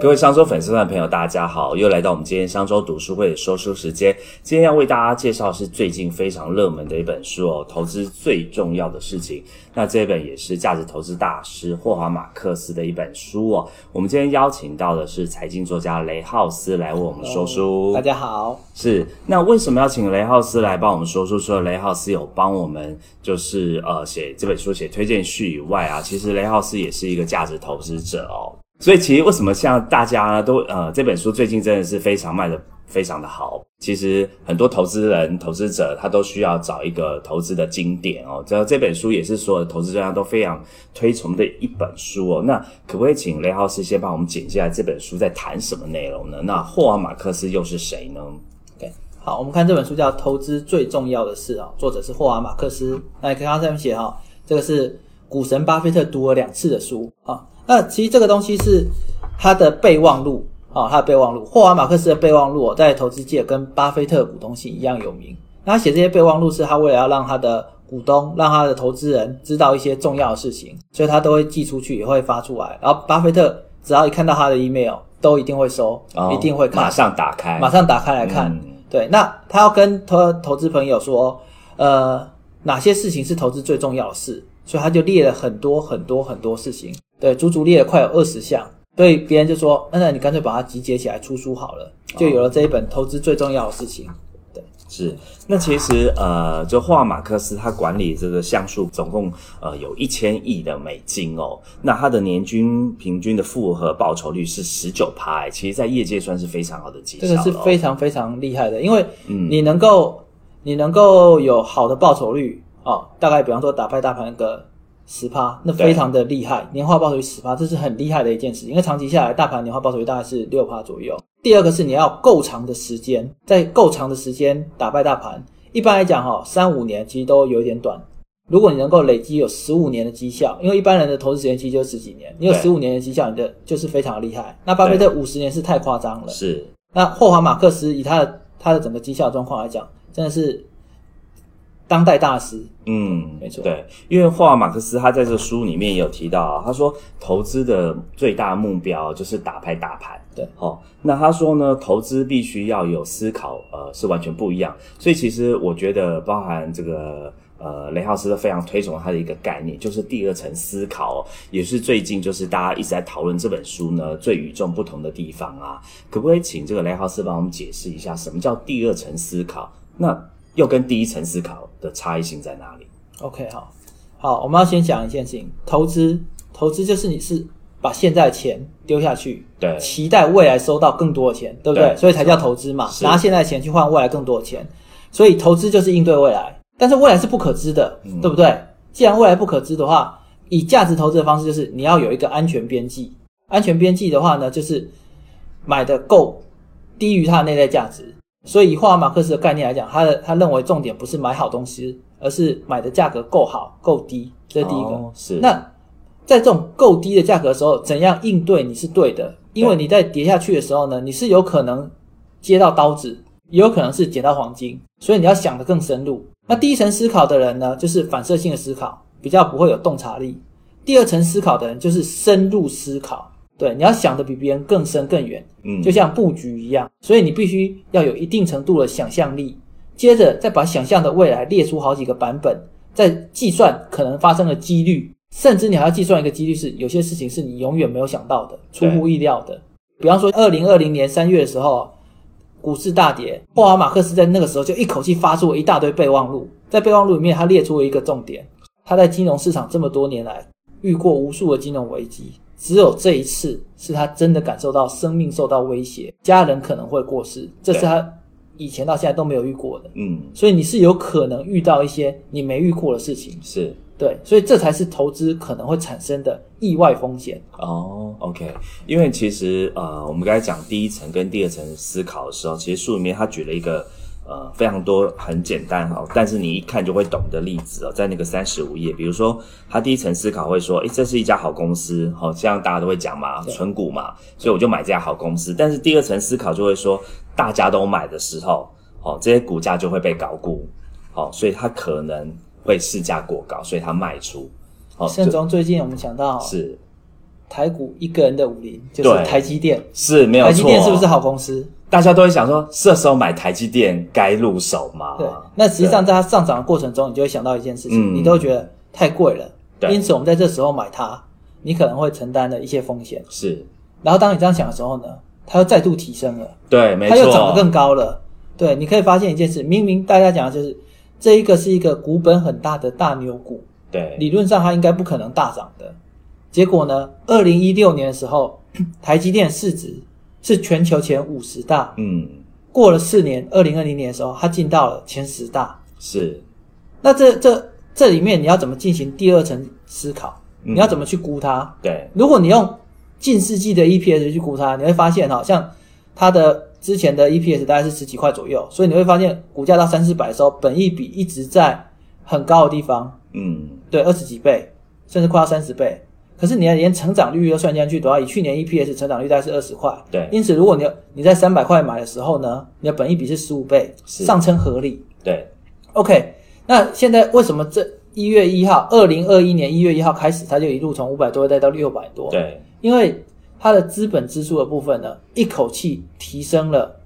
各位商周粉丝团的朋友，大家好，又来到我们今天商周读书会的说书时间。今天要为大家介绍是最近非常热门的一本书哦，投资最重要的事情。那这本也是价值投资大师霍华马克思的一本书哦。我们今天邀请到的是财经作家雷浩斯来为我们说书。大家好，是那为什么要请雷浩斯来帮我们说书？除了雷浩斯有帮我们就是呃写这本书写推荐序以外啊，其实雷浩斯也是一个价值投资者哦。所以其实为什么像大家都呃这本书最近真的是非常卖的非常的好。其实很多投资人投资者他都需要找一个投资的经典哦。这这本书也是所有的投资专家都非常推崇的一本书哦。那可不可以请雷浩斯先帮我们简介下这本书在谈什么内容呢？那霍尔马克思又是谁呢？OK，好，我们看这本书叫《投资最重要的事》啊，作者是霍尔马克思。那你看他上面写哈，这个是股神巴菲特读了两次的书啊。那其实这个东西是他的备忘录啊，他的备忘录。霍华马克思的备忘录在投资界跟巴菲特股东信一样有名。他写这些备忘录是他为了要让他的股东、让他的投资人知道一些重要的事情，所以他都会寄出去，也会发出来。然后巴菲特只要一看到他的 email，都一定会收，一定会看，马上打开，马上打开来看。对，那他要跟投投资朋友说，呃，哪些事情是投资最重要的事，所以他就列了很多很多很多事情。对，足足列了快有二十项，所以别人就说：“那你干脆把它集结起来出书好了，就有了这一本投资最重要的事情。”对，是。那其实呃，就霍尔马克思他管理这个项数总共呃有一千亿的美金哦，那他的年均平均的复合报酬率是十九趴，其实在业界算是非常好的绩效。这个是非常非常厉害的，因为你能够你能够有好的报酬率哦，大概比方说打败大盘个。十趴，那非常的厉害，年化报酬率十趴，这是很厉害的一件事。因为长期下来，大盘年化报酬率大概是六趴左右。第二个是你要够长的时间，在够长的时间打败大盘。一般来讲，哈，三五年其实都有一点短。如果你能够累积有十五年的绩效，因为一般人的投资时间其实就十几年，你有十五年的绩效，你的就是非常厉害。那巴菲特五十年是太夸张了。是。那霍华马克思以他的他的整个绩效状况来讲，真的是。当代大师，嗯，没错，对，因为霍尔马克思他在这个书里面也有提到，他说投资的最大目标就是打牌打盘，对，好，那他说呢，投资必须要有思考，呃，是完全不一样，所以其实我觉得包含这个，呃，雷浩斯都非常推崇他的一个概念，就是第二层思考，也是最近就是大家一直在讨论这本书呢最与众不同的地方啊，可不可以请这个雷浩斯帮我们解释一下什么叫第二层思考？那又跟第一层思考的差异性在哪里？OK，好，好，我们要先讲一件事情，投资，投资就是你是把现在钱丢下去，对，期待未来收到更多的钱，对不对？所以才叫投资嘛，拿现在钱去换未来更多的钱，所以投资就是应对未来，但是未来是不可知的，对不对？既然未来不可知的话，以价值投资的方式就是你要有一个安全边际，安全边际的话呢，就是买的够低于它的内在价值。所以以霍尔马克思的概念来讲，他的他认为重点不是买好东西，而是买的价格够好、够低，这是第一个。是。那在这种够低的价格的时候，怎样应对你是对的，因为你在跌下去的时候呢，你是有可能接到刀子，也有可能是捡到黄金，所以你要想的更深入。那第一层思考的人呢，就是反射性的思考，比较不会有洞察力；第二层思考的人就是深入思考。对，你要想的比别人更深更远，嗯，就像布局一样，所以你必须要有一定程度的想象力，接着再把想象的未来列出好几个版本，再计算可能发生的几率，甚至你还要计算一个几率是有些事情是你永远没有想到的，出乎意料的。比方说，二零二零年三月的时候，股市大跌，霍华马克思在那个时候就一口气发出了一大堆备忘录，在备忘录里面他列出了一个重点，他在金融市场这么多年来遇过无数的金融危机。只有这一次是他真的感受到生命受到威胁，家人可能会过世，这是他以前到现在都没有遇过的。嗯，所以你是有可能遇到一些你没遇过的事情，是对，所以这才是投资可能会产生的意外风险。哦，OK，因为其实呃，我们刚才讲第一层跟第二层思考的时候，其实书里面他举了一个。呃，非常多很简单哈，但是你一看就会懂的例子哦，在那个三十五页，比如说他第一层思考会说，诶，这是一家好公司，好，这样大家都会讲嘛，纯股嘛，所以我就买这家好公司。但是第二层思考就会说，大家都买的时候，哦，这些股价就会被高估。好、所以它可能会市价过高，所以它卖出。好、盛中最近我们讲到是台股一个人的武林，就是台积电。是没有错，台积电是不是好公司？大家都会想说，这时候买台积电该入手吗？对，那实际上在它上涨的过程中，你就会想到一件事情，嗯你都会觉得太贵了，对因此我们在这时候买它，你可能会承担了一些风险。是，然后当你这样想的时候呢，它又再度提升了，对，没它，又涨得更高了。对，你可以发现一件事，明明大家讲的就是这一个是一个股本很大的大牛股，对，理论上它应该不可能大涨的。结果呢，二零一六年的时候，台积电市值是全球前五十大，嗯，过了四年，二零二零年的时候，它进到了前十大。是，那这这这里面你要怎么进行第二层思考？嗯你要怎么去估它？对，如果你用近世纪的 EPS 去估它，你会发现哈，像它的之前的 EPS 大概是十几块左右，所以你会发现股价到三四百的时候，本益比一直在很高的地方，嗯，对，二十几倍，甚至快要三十倍。可是你要连成长率都算进去都要，以去年 EPS 成长率大概是二十块，对，因此如果你你在三百块买的时候呢，你的本益比是十五倍，上称合理。对，OK，那现在为什么这一月一号，二零二一年一月一号开始，它就一路从五百多再到六百多？，对，因为它的资本支出的部分呢，一口气提升了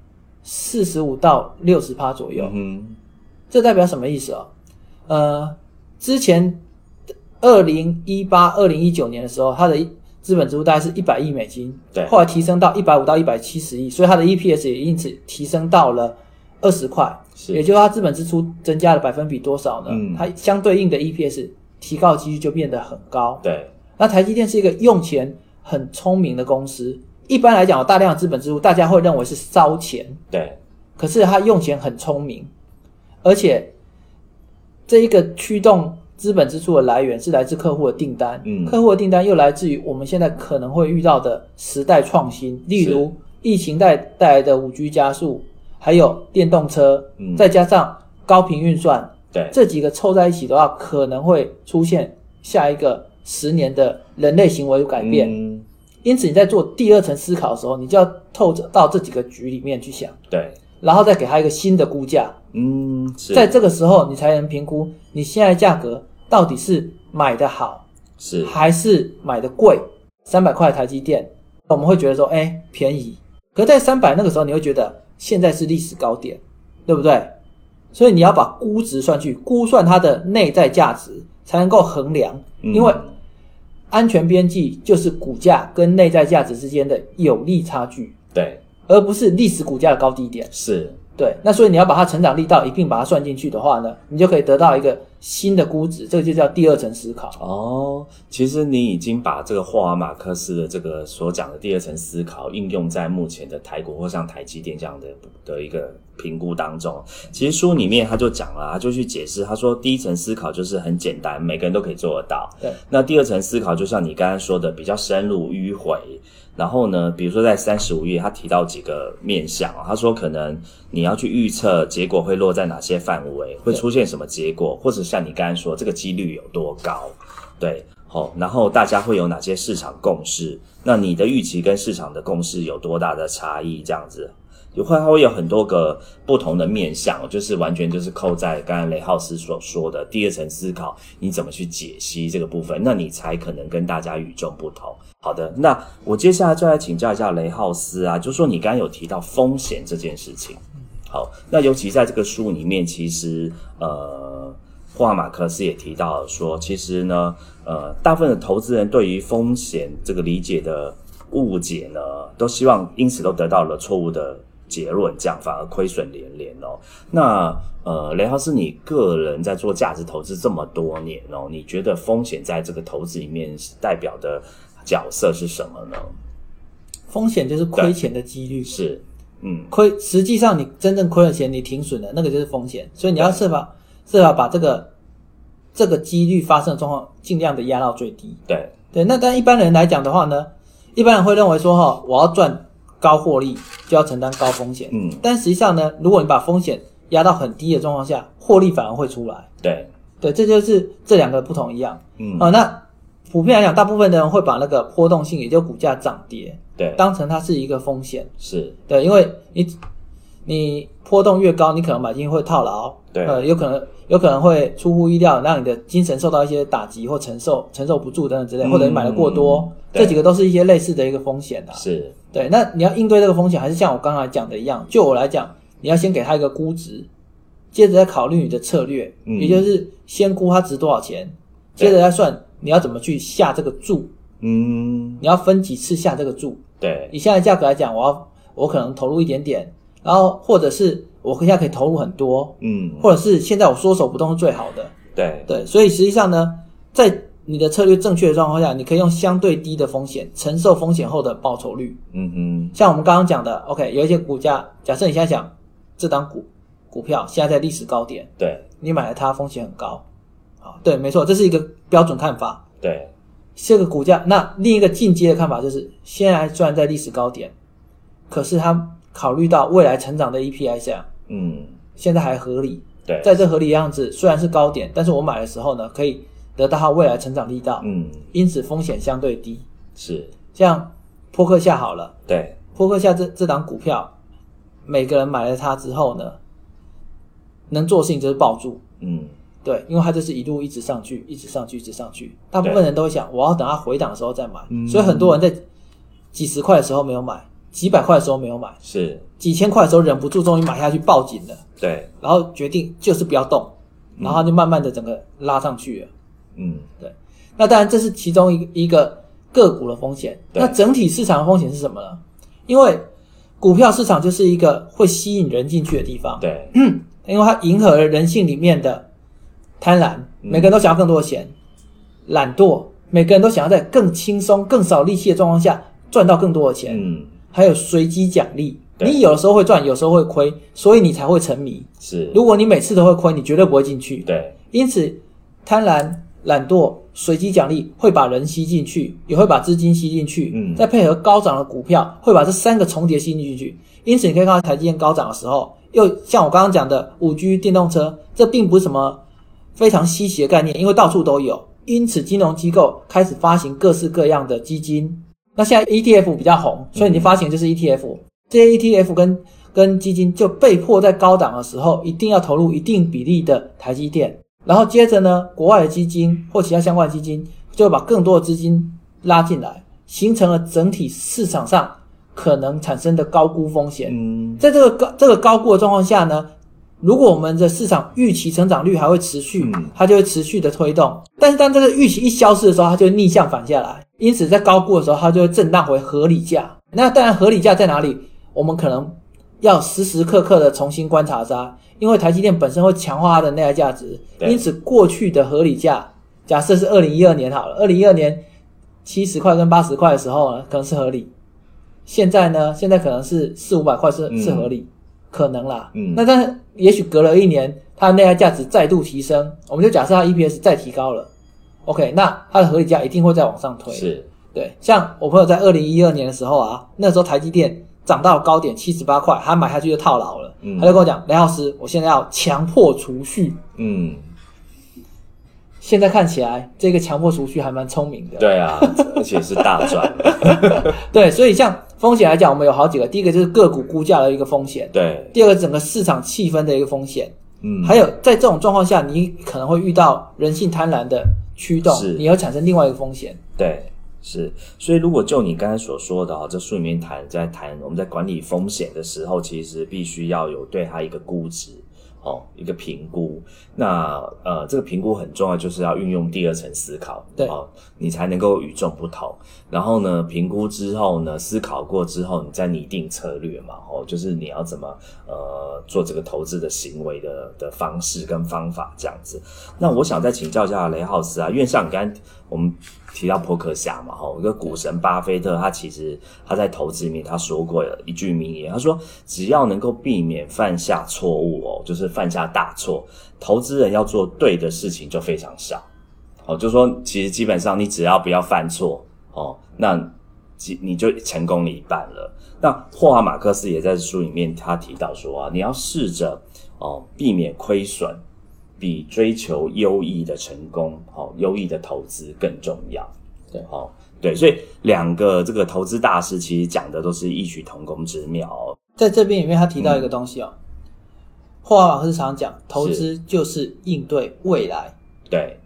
四十五到六十趴左右。嗯这代表什么意思哦？呃，之前二零一八、二零一九年的时候，它的资本支出大概是一百亿美金，对。后来提升到一百五到一百七十亿，所以它的 EPS 也因此提升到了二十块，是。也就是它资本支出增加了百分比多少呢？嗯。它相对应的 EPS 提高的几率就变得很高。对，那台积电是一个用钱很聪明的公司，一般来讲有大量的资本支出，大家会认为是烧钱，对，可是它用钱很聪明，而且这一个驱动资本支出的来源是来自客户的订单，嗯。客户的订单又来自于我们现在可能会遇到的时代创新，例如疫情带带来的五 G 加速，还有电动车，嗯。再加上高频运算，对，这几个凑在一起的话，可能会出现下一个十年的人类行为改变。嗯。因此，你在做第二层思考的时候，你就要透着到这几个局里面去想，对，然后再给他一个新的估价。嗯，是，在这个时候，你才能评估你现在价格到底是买的好是，还是买的贵。三百块台积电，我们会觉得说，哎，便宜。可在三百那个时候，你会觉得现在是历史高点，对不对？所以你要把估值算去估算它的内在价值，才能够衡量。嗯因为安全边际就是股价跟内在价值之间的有利差距，对，而不是历史股价的高低点。是，对，那所以你要把它成长力道一并把它算进去的话呢，你就可以得到一个新的估值，这个就叫第二层思考。哦，其实你已经把这个霍尔马克思的这个所讲的第二层思考应用在目前的台股或像台积电这样的的一个评估当中。其实书里面他就讲了，他就去解释，他说第一层思考就是很简单，每个人都可以做得到。对，那第二层思考就像你刚才说的，比较深入迂回。然后呢，比如说在三十五页，他提到几个面向啊，他说可能你要去预测结果会落在哪些范围，会出现什么结果，或者像你刚才说这个几率有多高，对，好、然后大家会有哪些市场共识？那你的预期跟市场的共识有多大的差异？这样子，就会它会有很多个不同的面向，就是完全就是扣在刚才雷浩斯所说的第二层思考，你怎么去解析这个部分，那你才可能跟大家与众不同。好的，那我接下来就来请教一下雷浩斯啊，就说你刚刚有提到风险这件事情。好，那尤其在这个书里面，其实呃，霍尔马克斯也提到说，其实呢，呃，大部分的投资人对于风险这个理解的误解呢，都希望因此都得到了错误的结论，这样反而亏损连连哦。那呃，雷浩斯，你个人在做价值投资这么多年哦，你觉得风险在这个投资里面代表的角色是什么呢？风险就是亏钱的几率，是，嗯，亏实际上你真正亏了钱，你停损了，那个就是风险。所以你要设法设法把这个这个几率发生的状况尽量的压到最低。对，对，那但一般人来讲的话呢，一般人会认为说哈，我要赚高获利就要承担高风险。嗯，但实际上呢，如果你把风险压到很低的状况下，获利反而会出来。对，对，这就是这两个不同一样。嗯，啊、那普遍来讲，大部分的人会把那个波动性，也就股价涨跌，对，当成它是一个风险。是，对，因为你你波动越高，你可能买进会套牢，对呃，有可能有可能会出乎意料，让你的精神受到一些打击或承受承受不住等等之类，嗯或者你买的过多，对这几个都是一些类似的一个风险啊。是，对，那你要应对这个风险，还是像我刚才讲的一样，就我来讲，你要先给他一个估值，接着再考虑你的策略，嗯。也就是先估它值多少钱，接着再算你要怎么去下这个注，嗯，你要分几次下这个注。对，以现在价格来讲，我要我可能投入一点点，然后或者是我现在可以投入很多，嗯，或者是现在我缩手不动是最好的。对，对，所以实际上呢，在你的策略正确的状况下，你可以用相对低的风险承受风险后的报酬率。嗯哼，像我们刚刚讲的，OK，有一些股价，假设你现在想这档股股票现在在历史高点，对，你买了它风险很高，啊，对，没错，这是一个标准看法。对，这个股价，那另一个进阶的看法就是，现在虽然在历史高点，可是它考虑到未来成长的 EPI 下，嗯，现在还合理，对，在这合理的样子，虽然是高点，但是我买的时候呢，可以得到它未来成长力道，嗯，因此风险相对低。是，像扑克夏好了，对，扑克夏这这档股票，每个人买了它之后呢，能做的事情就是抱住，嗯，对，因为它就是一路一直上去，一直上去，一直上去。大部分人都会想，我要等它回档的时候再买，嗯。所以很多人在几十块的时候没有买，几百块的时候没有买，是，几千块的时候忍不住终于买下去抱紧了，对，然后决定就是不要动，然后它就慢慢的整个拉上去了。嗯，那当然这是其中一个一个个股的风险，那整体市场的风险是什么呢？因为股票市场就是一个会吸引人进去的地方，对，因为它迎合了人性里面的贪婪，每个人都想要更多的钱，懒惰，每个人都想要在更轻松、更少力气的状况下赚到更多的钱，嗯，还有随机奖励。你有的时候会赚，有时候会亏，所以你才会沉迷。是，如果你每次都会亏，你绝对不会进去。对，因此，贪婪、懒惰、随机奖励会把人吸进去，也会把资金吸进去。嗯再配合高涨的股票，会把这三个重叠吸进去。因此，你可以看到台积电高涨的时候，又像我刚刚讲的五 G 电动车，这并不是什么非常稀奇的概念，因为到处都有。因此，金融机构开始发行各式各样的基金。那现在 ETF 比较红，所以你发行就是 ETF。这些 ETF 跟跟基金就被迫在高档的时候，一定要投入一定比例的台积电。然后接着呢，国外的基金或其他相关的基金就会把更多的资金拉进来，形成了整体市场上可能产生的高估风险。嗯，在这个高这个高估的状况下呢，如果我们的市场预期成长率还会持续嗯，它就会持续的推动。但是当这个预期一消失的时候，它就会逆向反下来。因此，在高估的时候，它就会震荡回合理价。那当然，合理价在哪里？我们可能要时时刻刻的重新观察它，因为台积电本身会强化它的内在价值，因此过去的合理价，假设是二零一二年好了，二零一二年七十块跟八十块的时候呢，可能是合理。现在呢，现在可能是四五百块是嗯是合理，可能啦。嗯那但是也许隔了一年，它的内在价值再度提升，我们就假设它 EPS 再提高了，OK，那它的合理价一定会再往上推。是，对，像我朋友在二零一二年的时候啊，那时候台积电涨到高点七十八块，他买下去就套牢了。嗯他就跟我讲，雷老师，我现在要强迫储蓄。嗯，现在看起来，这个强迫储蓄还蛮聪明的。对啊，而且是大赚，对，所以像风险来讲，我们有好几个。第一个就是个股估价的一个风险，对，第二个整个市场气氛的一个风险，嗯，还有在这种状况下，你可能会遇到人性贪婪的驱动是，你会产生另外一个风险。对，是，所以如果就你刚才所说的哈，这书里面谈在谈我们在管理风险的时候，其实必须要有对它一个估值哦，一个评估。那呃，这个评估很重要，就是要运用第二层思考，对哦，你才能够与众不同。然后呢，评估之后呢，思考过之后，你再拟定策略嘛，哦，就是你要怎么呃做这个投资的行为的的方式跟方法这样子。那我想再请教一下雷浩斯啊，因为像你刚才我们提到伯克夏嘛，哈，一个股神巴菲特，他其实他在投资里面他说过一句名言，他说只要能够避免犯下错误哦，就是犯下大错，投资人要做对的事情就非常少。哦，就说其实基本上你只要不要犯错哦，那基你就成功了一半了。那霍华马克思也在书里面他提到说啊，你要试着哦避免亏损，比追求优异的成功，好、优异的投资更重要。对好、对，所以两个这个投资大师其实讲的都是异曲同工之妙、哦。在这边里面，他提到一个东西哦，霍华马克斯常常讲，投资就是应对未来，对，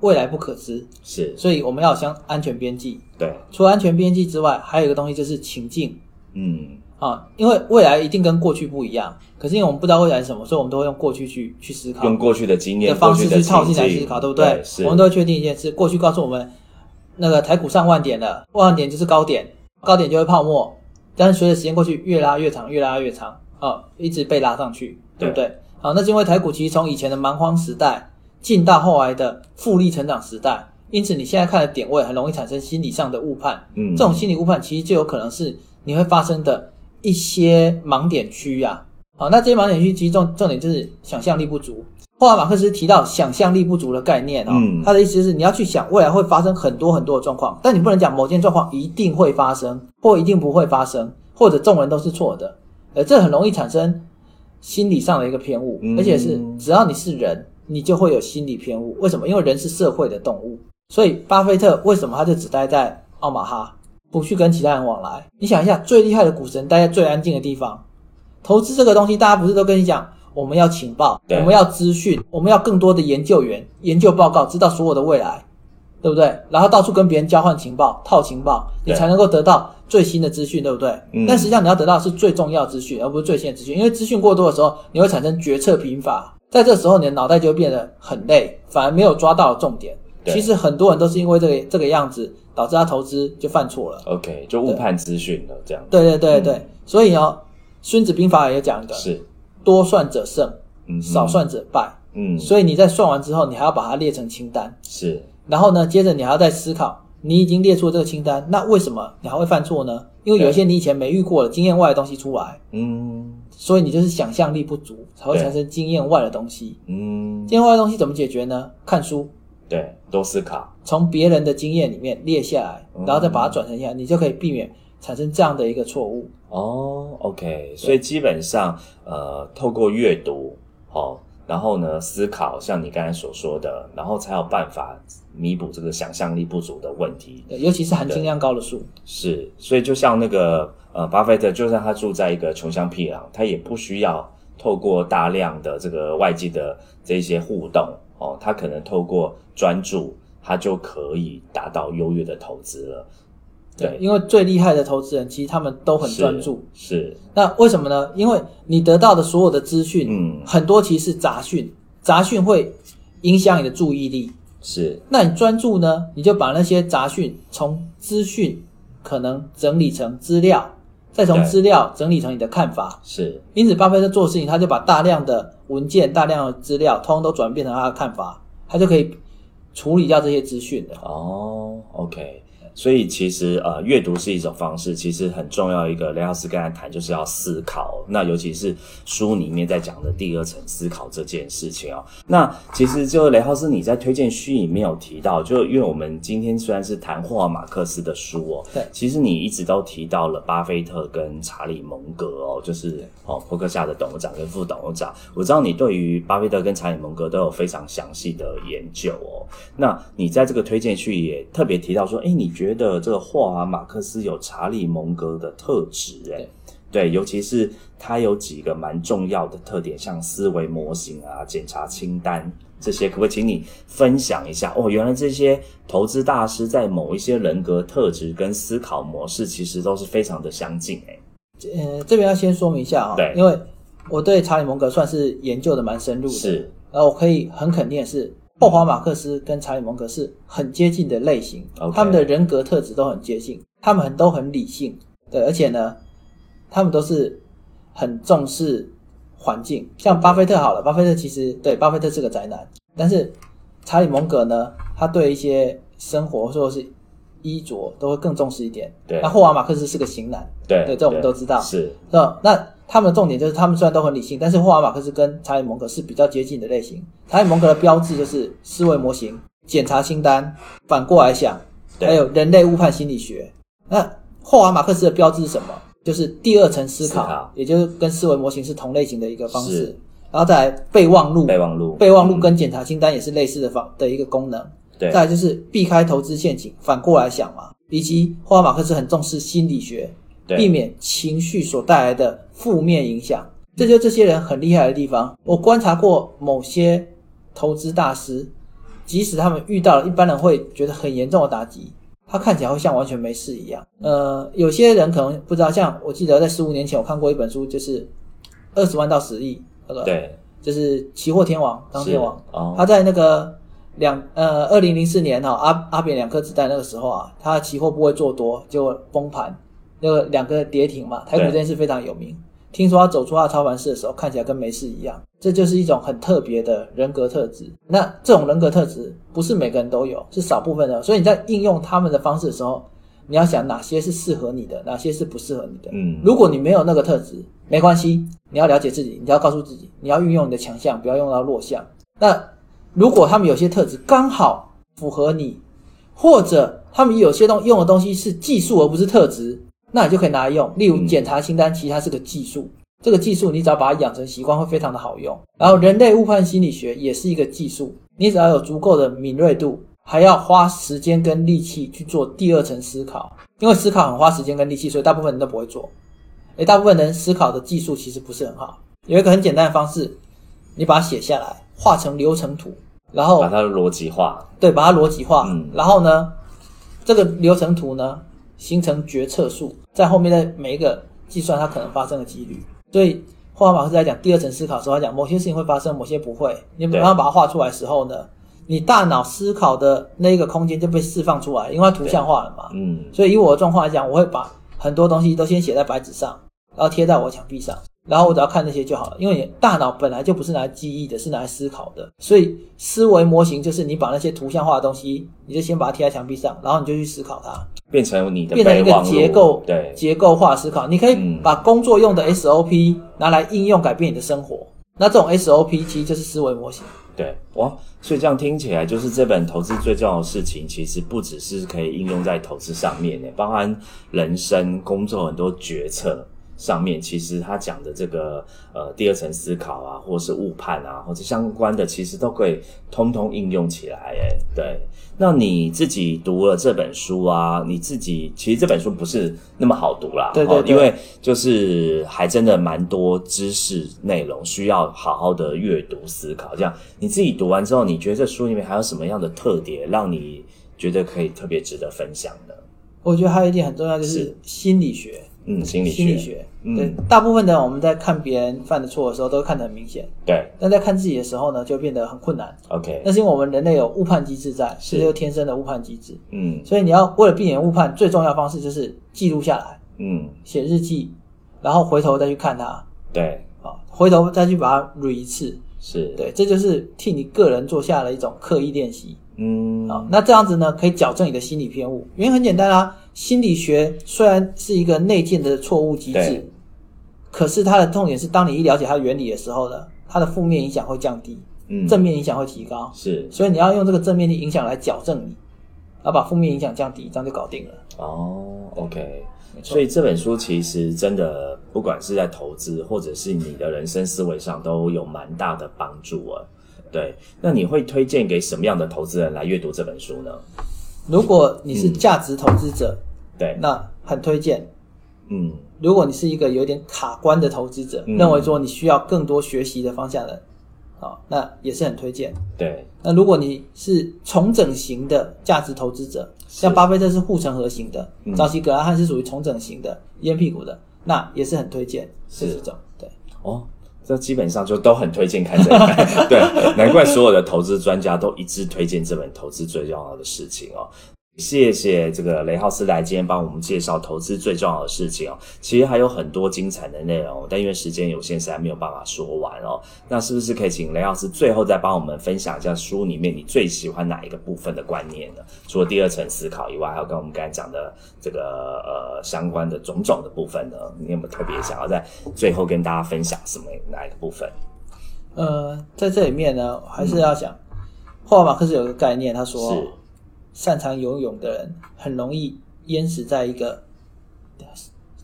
未来不可知，是，所以我们要有相安全边际。对，除了安全边际之外，还有一个东西就是情境嗯，啊，因为未来一定跟过去不一样，可是因为我们不知道未来是什么，所以我们都会用过去去去思考，用过去的经验的方式去套进来思考，对不对？对，我们都会确定一件事：过去告诉我们，那个台股上万点了，万点就是高点，高点就会泡沫，但是随着时间过去，越拉越长，越拉越长，啊，一直被拉上去，对不对？好，那是因为台股其实从以前的蛮荒时代进到后来的复利成长时代，因此你现在看的点位很容易产生心理上的误判，嗯，这种心理误判其实就有可能是你会发生的一些盲点区啊、好，那这些盲点区其实重重点就是想象力不足。霍华马克思提到想象力不足的概念哦，嗯他的意思是你要去想未来会发生很多很多的状况，但你不能讲某件状况一定会发生，或一定不会发生，或者众人都是错的，呃，这很容易产生心理上的一个偏误，嗯而且是只要你是人，你就会有心理偏误。为什么？因为人是社会的动物，所以巴菲特为什么他就只待在奥马哈，不去跟其他人往来？你想一下，最厉害的股神待在最安静的地方，投资这个东西，大家不是都跟你讲，我们要情报，我们要资讯，我们要更多的研究员、研究报告，知道所有的未来，对不对？然后到处跟别人交换情报、套情报，你才能够得到最新的资讯，对不对？嗯但实际上你要得到的是最重要资讯，而不是最新的资讯，因为资讯过多的时候，你会产生决策贫乏，在这时候你的脑袋就会变得很累，反而没有抓到重点。其实很多人都是因为这个这个样子，导致他投资就犯错了。OK，就误判资讯了，这样。对对对对，所以哦，《孙子兵法》也讲一个，是，多算者胜，嗯，少算者败。嗯，所以你在算完之后，你还要把它列成清单，是，然后呢，接着你还要再思考，你已经列出了这个清单，那为什么你还会犯错呢？因为有一些你以前没遇过的经验外的东西出来，嗯。所以你就是想象力不足，才会对。产生经验外的东西。嗯，经验外的东西怎么解决呢？看书，对，多思考，从别人的经验里面列下来，嗯然后再把它转成下来，你就可以避免产生这样的一个错误。哦，OK，所以基本上，呃，透过阅读，哦，然后呢，思考，像你刚才所说的，然后才有办法弥补这个想象力不足的问题。对，尤其是含金量高的书。是，所以就像那个呃，巴菲特，就算他住在一个穷乡僻壤，他也不需要透过大量的这个外界的这些互动哦，他可能透过专注，他就可以达到优越的投资了。对，因为最厉害的投资人其实他们都很专注。是，那为什么呢？因为你得到的所有的资讯，嗯很多其实是杂讯，杂讯会影响你的注意力。是，那你专注呢，你就把那些杂讯从资讯可能整理成资料，再从资料整理成你的看法。是，因此，巴菲特做事情，他就把大量的文件、大量的资料，通通都转变成他的看法，他就可以处理掉这些资讯的。哦，OK。所以其实呃，阅读是一种方式，其实很重要一个雷老师刚才谈就是要思考，那尤其是书里面在讲的第二层思考这件事情哦。那其实就雷浩斯你在推荐序里面有提到，就因为我们今天虽然是谈霍尔马克思的书哦，对其实你一直都提到了巴菲特跟查理蒙格哦，就是哦伯克夏的董事长跟副董事长。我知道你对于巴菲特跟查理蒙格都有非常详细的研究哦。那你在这个推荐序也特别提到说，哎，你觉得这个霍尔马克思有查理蒙格的特质？哎，对，尤其是他有几个蛮重要的特点，像思维模型啊、检查清单这些，可不可以请你分享一下？哦，原来这些投资大师在某一些人格特质跟思考模式，其实都是非常的相近。哎，呃，这边要先说明一下哈、对因为我对查理蒙格算是研究的蛮深入的，是，然后我可以很肯定的是，霍华马克思跟查理蒙格是很接近的类型他们的人格特质都很接近，他们很都很理性，对，而且呢，他们都是很重视环境。像巴菲特好了，巴菲特其实对巴菲特是个宅男，但是查理蒙格呢，他对一些生活或者是衣着都会更重视一点。对。那霍华马克思是个型男，对，对这我们都知道。是，那那他们的重点就是，他们虽然都很理性，但是霍华马克思跟查理蒙格是比较接近的类型。查理蒙格的标志就是思维模型、检查清单、反过来想，还有人类误判心理学。那霍华马克思的标志是什么？就是第二层思考，也就是跟思维模型是同类型的一个方式。然后再来备忘录，备忘录，备忘录嗯跟检查清单也是类似的方的一个功能。对，再来就是避开投资陷阱，反过来想嘛，以及霍华马克思很重视心理学，对避免情绪所带来的负面影响。这就这些人很厉害的地方。我观察过某些投资大师，即使他们遇到了一般人会觉得很严重的打击，他看起来会像完全没事一样。呃，有些人可能不知道，像我记得在十五年前我看过一本书，就是二十万到十亿那个，对，就是期货天王张天王，哦，他在那个两呃二零零四年哈、阿阿扁两颗子弹那个时候啊，他的期货不会做多，就崩盘，那个两个跌停嘛，台股对这件事非常有名。听说他走出他的操盘室的时候，看起来跟没事一样，这就是一种很特别的人格特质。那这种人格特质不是每个人都有，是少部分的。所以你在应用他们的方式的时候，你要想哪些是适合你的，哪些是不适合你的。嗯，如果你没有那个特质，没关系，你要了解自己，你要告诉自己，你要运用你的强项，不要用到弱项。那如果他们有些特质刚好符合你，或者他们有些东用的东西是技术而不是特质，那你就可以拿来用。例如嗯检查清单，其实它是个技术，这个技术你只要把它养成习惯，会非常的好用。然后人类误判心理学也是一个技术，你只要有足够的敏锐度，还要花时间跟力气去做第二层思考，因为思考很花时间跟力气，所以大部分人都不会做。诶，大部分人思考的技术其实不是很好。有一个很简单的方式，你把它写下来，画成流程图，然后把它的逻辑化，对，把它逻辑化，嗯然后呢，这个流程图呢形成决策树，在后面的每一个计算它可能发生的几率。所以霍华马克思在讲第二层思考的时候，他讲某些事情会发生，某些不会。你没办法把它画出来的时候呢，你大脑思考的那个空间就被释放出来，因为它图像化了嘛。嗯，所以以我的状况来讲，我会把很多东西都先写在白纸上，然后贴在我墙壁上，然后我只要看那些就好了。因为你大脑本来就不是拿来记忆的，是拿来思考的。所以思维模型就是你把那些图像化的东西，你就先把它贴在墙壁上，然后你就去思考它，变成你的变成一个结构对，结构化思考。你可以嗯把工作用的 SOP 拿来应用改变你的生活。那这种 SOP 其实就是思维模型。对，哇，所以这样听起来，就是这本投资最重要的事情，其实不只是可以应用在投资上面呢，包含人生、工作很多决策上面，其实他讲的这个呃第二层思考啊，或是误判啊，或者相关的，其实都可以通通应用起来。哎，对，那你自己读了这本书啊，你自己其实这本书不是那么好读啦，对对对哦因为就是还真的蛮多知识内容需要好好的阅读思考。这样你自己读完之后，你觉得这书里面还有什么样的特点让你觉得可以特别值得分享的？我觉得还有一点很重要，就是是心理学。嗯，心理学，心理学，嗯。对，大部分的我们在看别人犯的错的时候，都会看得很明显，对。但在看自己的时候呢，就变得很困难。，OK，那是因为我们人类有误判机制在，是。这个天生的误判机制。嗯。所以你要为了避免误判，最重要的方式就是记录下来，嗯，写日记，然后回头再去看它，对，啊，回头再去把它捋一次。是，，对，这就是替你个人做下了一种刻意练习。嗯，啊。那这样子呢，可以矫正你的心理偏误。原因很简单啊，心理学虽然是一个内建的错误机制，可是它的痛点是，当你一了解它的原理的时候呢，它的负面影响会降低，嗯，正面影响会提高。是，所以你要用这个正面的影响来矫正你，然后把负面影响降低，这样就搞定了。哦，OK。没错所以这本书其实真的，不管是在投资或者是你的人生思维上，都有蛮大的帮助啊。对，那你会推荐给什么样的投资人来阅读这本书呢？如果你是价值投资者，对，那很推荐。嗯，如果你是一个有点卡关的投资者，嗯。认为说你需要更多学习的方向的，啊，那也是很推荐。对，那如果你是重整型的价值投资者，像巴菲特是护城河型的，嗯。早期格拉汉是属于重整型的烟屁股的，那也是很推荐是。这种。对，哦，这基本上就都很推荐看这本，对，难怪所有的投资专家都一致推荐这本投资最重要的事情哦。谢谢这个雷浩斯来今天帮我们介绍投资最重要的事情哦。其实还有很多精彩的内容，但因为时间有限，实在没有办法说完哦。那是不是可以请雷老师最后再帮我们分享一下书里面你最喜欢哪一个部分的观念呢？除了第二层思考以外，还有跟我们刚才讲的这个呃相关的种种的部分呢？你有没有特别想要在最后跟大家分享什么哪一个部分？呃，在这里面呢，还是要讲，霍尔马克斯有个概念，他说是，擅长游泳的人很容易淹死在一个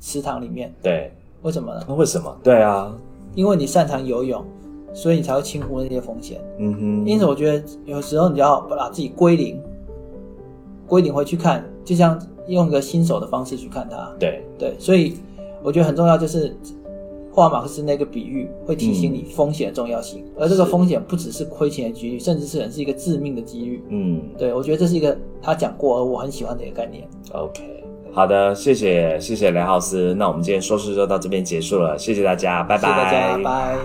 池塘里面。对，为什么呢？为什么？对啊，因为你擅长游泳，所以你才会轻忽那些风险。嗯哼，因此，我觉得有时候你就要把自己归零，归零回去看，就像用一个新手的方式去看它。对，对，所以我觉得很重要，就是霍尔马克思那个比喻会提醒你风险的重要性，而这个是。风险不只是亏钱的几率，甚至是可能是一个致命的几率。嗯。对我觉得这是一个他讲过而我很喜欢的一个概念。，OK，好的，谢谢谢谢雷浩斯，那我们今天说事就到这边结束了，谢谢大家，拜拜，谢谢大家，拜。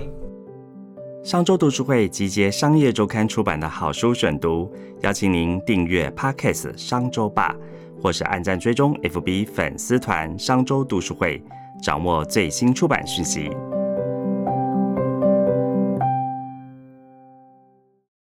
商周读书会集结商业周刊出版的好书选读，邀请您订阅 Podcast 商周吧，或是按赞追踪 FB 粉丝团商周读书会，掌握最新出版讯息。